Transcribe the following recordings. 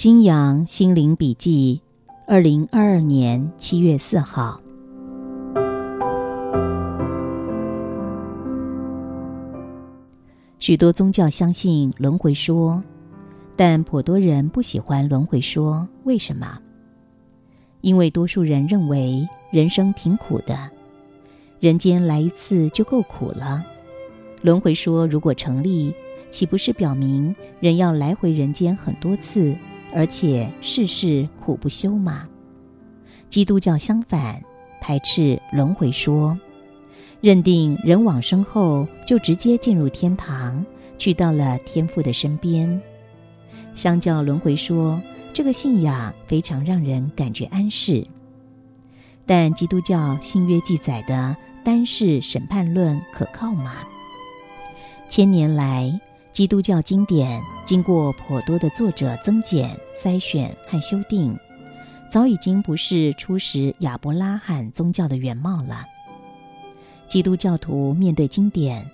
新阳心灵笔记，二零二二年七月四号。许多宗教相信轮回说，但颇多人不喜欢轮回说。为什么？因为多数人认为人生挺苦的，人间来一次就够苦了。轮回说如果成立，岂不是表明人要来回人间很多次？而且世事苦不休嘛。基督教相反，排斥轮回说，认定人往生后就直接进入天堂，去到了天父的身边。相较轮回说，这个信仰非常让人感觉安适。但基督教新约记载的单世审判论可靠吗？千年来。基督教经典经过颇多的作者增减、筛选和修订，早已经不是初始亚伯拉罕宗教的原貌了。基督教徒面对经典，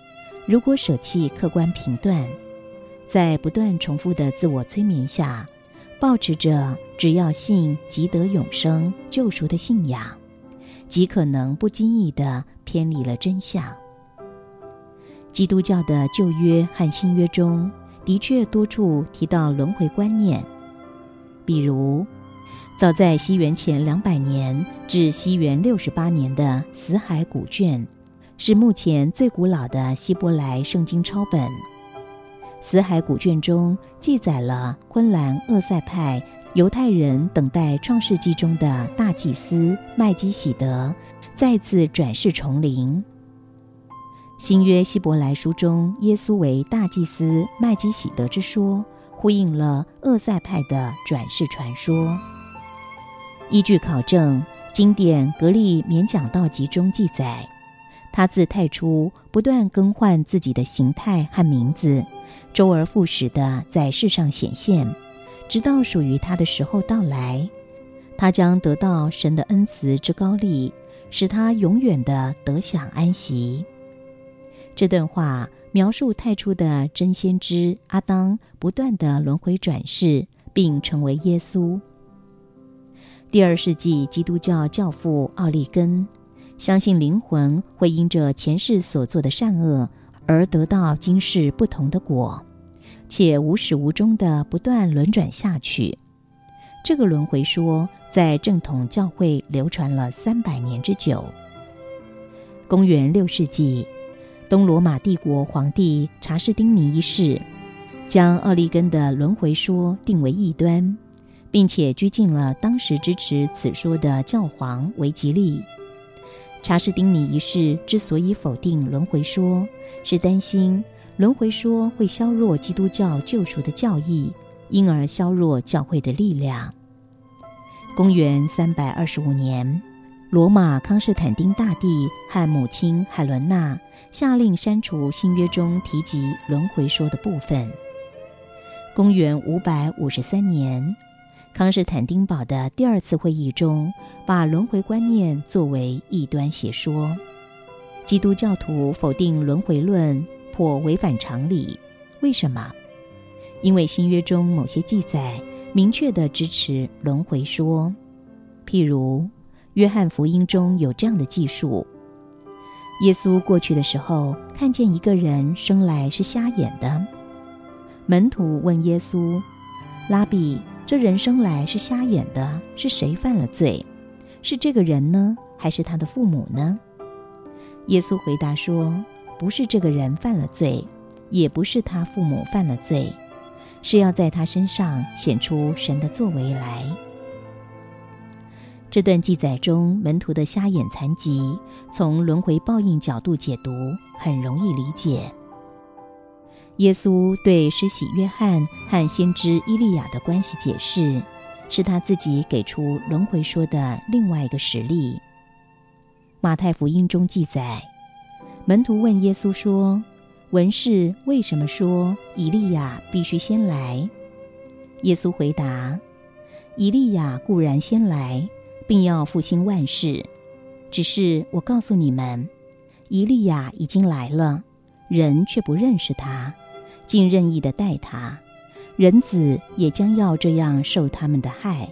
如果舍弃客观评断，在不断重复的自我催眠下，保持着只要信即得永生救赎的信仰，极可能不经意的偏离了真相。基督教的旧约和新约中，的确多处提到轮回观念。比如，早在西元前两百年至西元六十八年的死海古卷，是目前最古老的希伯来圣经抄本。死海古卷中记载了昆兰厄塞派犹太人等待创世纪中的大祭司麦基喜德再次转世重临。新约希伯来书中，耶稣为大祭司麦基喜德之说，呼应了厄塞派的转世传说。依据考证，经典《格利勉讲道集》中记载，他自太初不断更换自己的形态和名字，周而复始的在世上显现，直到属于他的时候到来，他将得到神的恩慈之高利，使他永远的得享安息。这段话描述太初的真先知阿当不断的轮回转世，并成为耶稣。第二世纪基督教教父奥利根相信灵魂会因着前世所做的善恶而得到今世不同的果，且无始无终的不断轮转下去。这个轮回说在正统教会流传了三百年之久。公元六世纪。东罗马帝国皇帝查士丁尼一世将奥利根的轮回说定为异端，并且拘禁了当时支持此说的教皇维吉利。查士丁尼一世之所以否定轮回说，是担心轮回说会削弱基督教救赎的教义，因而削弱教会的力量。公元三百二十五年。罗马康斯坦丁大帝和母亲海伦娜下令删除新约中提及轮回说的部分。公元五百五十三年，康斯坦丁堡的第二次会议中，把轮回观念作为异端邪说。基督教徒否定轮回论，颇违反常理。为什么？因为新约中某些记载明确的支持轮回说，譬如。约翰福音中有这样的记述：耶稣过去的时候，看见一个人生来是瞎眼的。门徒问耶稣：“拉比，这人生来是瞎眼的，是谁犯了罪？是这个人呢，还是他的父母呢？”耶稣回答说：“不是这个人犯了罪，也不是他父母犯了罪，是要在他身上显出神的作为来。”这段记载中，门徒的瞎眼残疾，从轮回报应角度解读，很容易理解。耶稣对施洗约翰和先知伊利亚的关系解释，是他自己给出轮回说的另外一个实例。马太福音中记载，门徒问耶稣说：“文士为什么说以利亚必须先来？”耶稣回答：“以利亚固然先来，并要复兴万事，只是我告诉你们，以利亚已经来了，人却不认识他，竟任意的待他。”人子也将要这样受他们的害。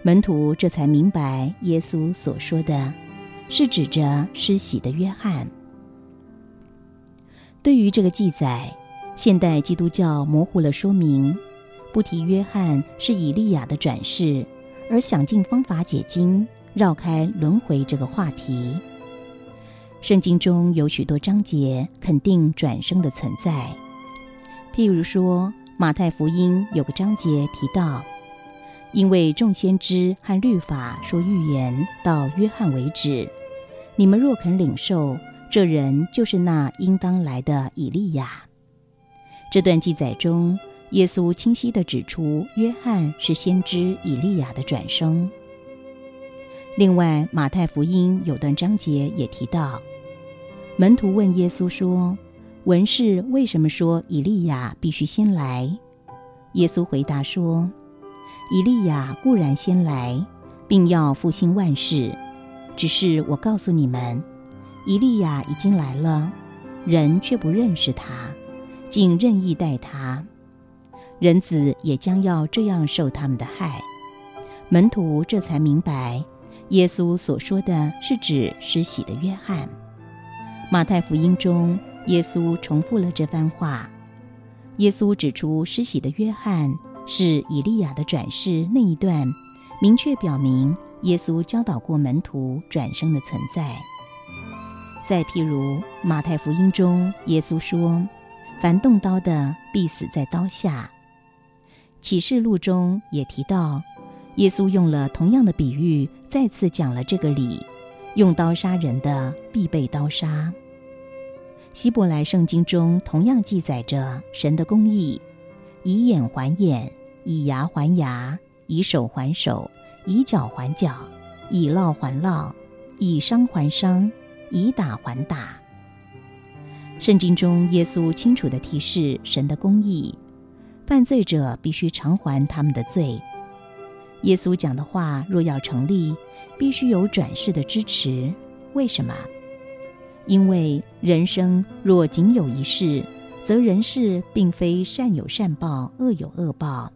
门徒这才明白，耶稣所说的，是指着施洗的约翰。对于这个记载，现代基督教模糊了说明，不提约翰是以利亚的转世，而想尽方法解经，绕开轮回这个话题。圣经中有许多章节肯定转生的存在，譬如说。马太福音有个章节提到，因为众先知和律法说预言到约翰为止，你们若肯领受，这人就是那应当来的以利亚。这段记载中，耶稣清晰地指出，约翰是先知以利亚的转生。另外，马太福音有段章节也提到，门徒问耶稣说。文士为什么说以利亚必须先来？耶稣回答说：“以利亚固然先来，并要复兴万事。只是我告诉你们，以利亚已经来了，人却不认识他，竟任意待他。人子也将要这样受他们的害。”门徒这才明白，耶稣所说的是指施洗的约翰。马太福音中。耶稣重复了这番话。耶稣指出，施洗的约翰是以利亚的转世那一段，明确表明耶稣教导过门徒转生的存在。再譬如马太福音中，耶稣说：“凡动刀的，必死在刀下。”启示录中也提到，耶稣用了同样的比喻，再次讲了这个理：用刀杀人的，必被刀杀。希伯来圣经中同样记载着神的公义：以眼还眼，以牙还牙，以手还手，以脚还脚，以烙还烙，以伤还伤，以打还打。圣经中耶稣清楚地提示神的公义：犯罪者必须偿还他们的罪。耶稣讲的话若要成立，必须有转世的支持。为什么？因为人生若仅有一世，则人世并非善有善报、恶有恶报，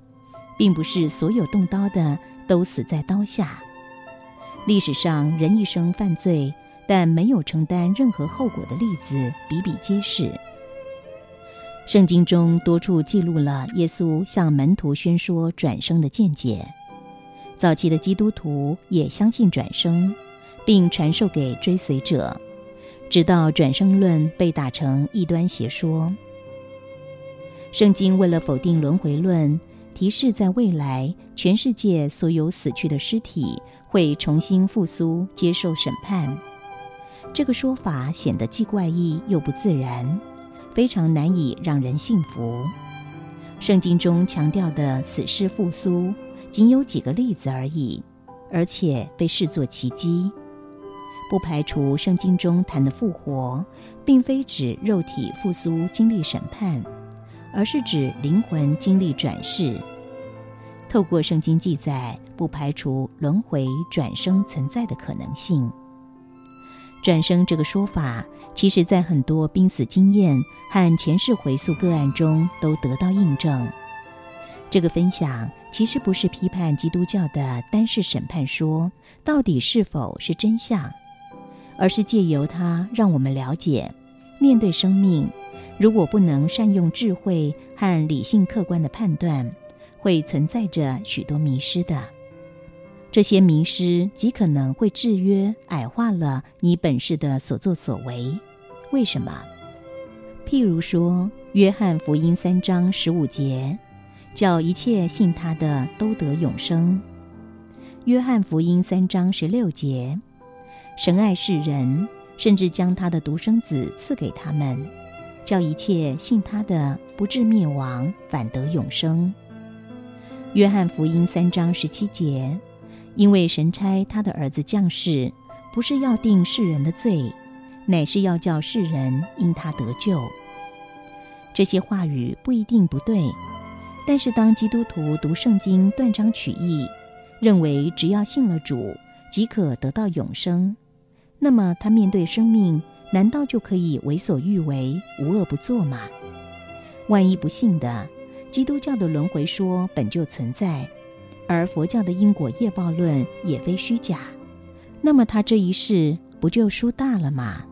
并不是所有动刀的都死在刀下。历史上人一生犯罪，但没有承担任何后果的例子比比皆是。圣经中多处记录了耶稣向门徒宣说转生的见解，早期的基督徒也相信转生，并传授给追随者。直到转生论被打成异端邪说，圣经为了否定轮回论，提示在未来全世界所有死去的尸体会重新复苏，接受审判。这个说法显得既怪异又不自然，非常难以让人信服。圣经中强调的死尸复苏，仅有几个例子而已，而且被视作奇迹。不排除圣经中谈的复活，并非指肉体复苏经历审判，而是指灵魂经历转世。透过圣经记载，不排除轮回转生存在的可能性。转生这个说法，其实在很多濒死经验和前世回溯个案中都得到印证。这个分享其实不是批判基督教的单世审判说到底是否是真相。而是借由它，让我们了解，面对生命，如果不能善用智慧和理性客观的判断，会存在着许多迷失的。这些迷失极可能会制约、矮化了你本世的所作所为。为什么？譬如说，《约翰福音》三章十五节，叫一切信他的都得永生；《约翰福音》三章十六节。神爱世人，甚至将他的独生子赐给他们，叫一切信他的不至灭亡，反得永生。约翰福音三章十七节，因为神差他的儿子降世，不是要定世人的罪，乃是要叫世人因他得救。这些话语不一定不对，但是当基督徒读圣经断章取义，认为只要信了主即可得到永生，那么他面对生命，难道就可以为所欲为、无恶不作吗？万一不信的，基督教的轮回说本就存在，而佛教的因果业报论也非虚假，那么他这一世不就输大了吗？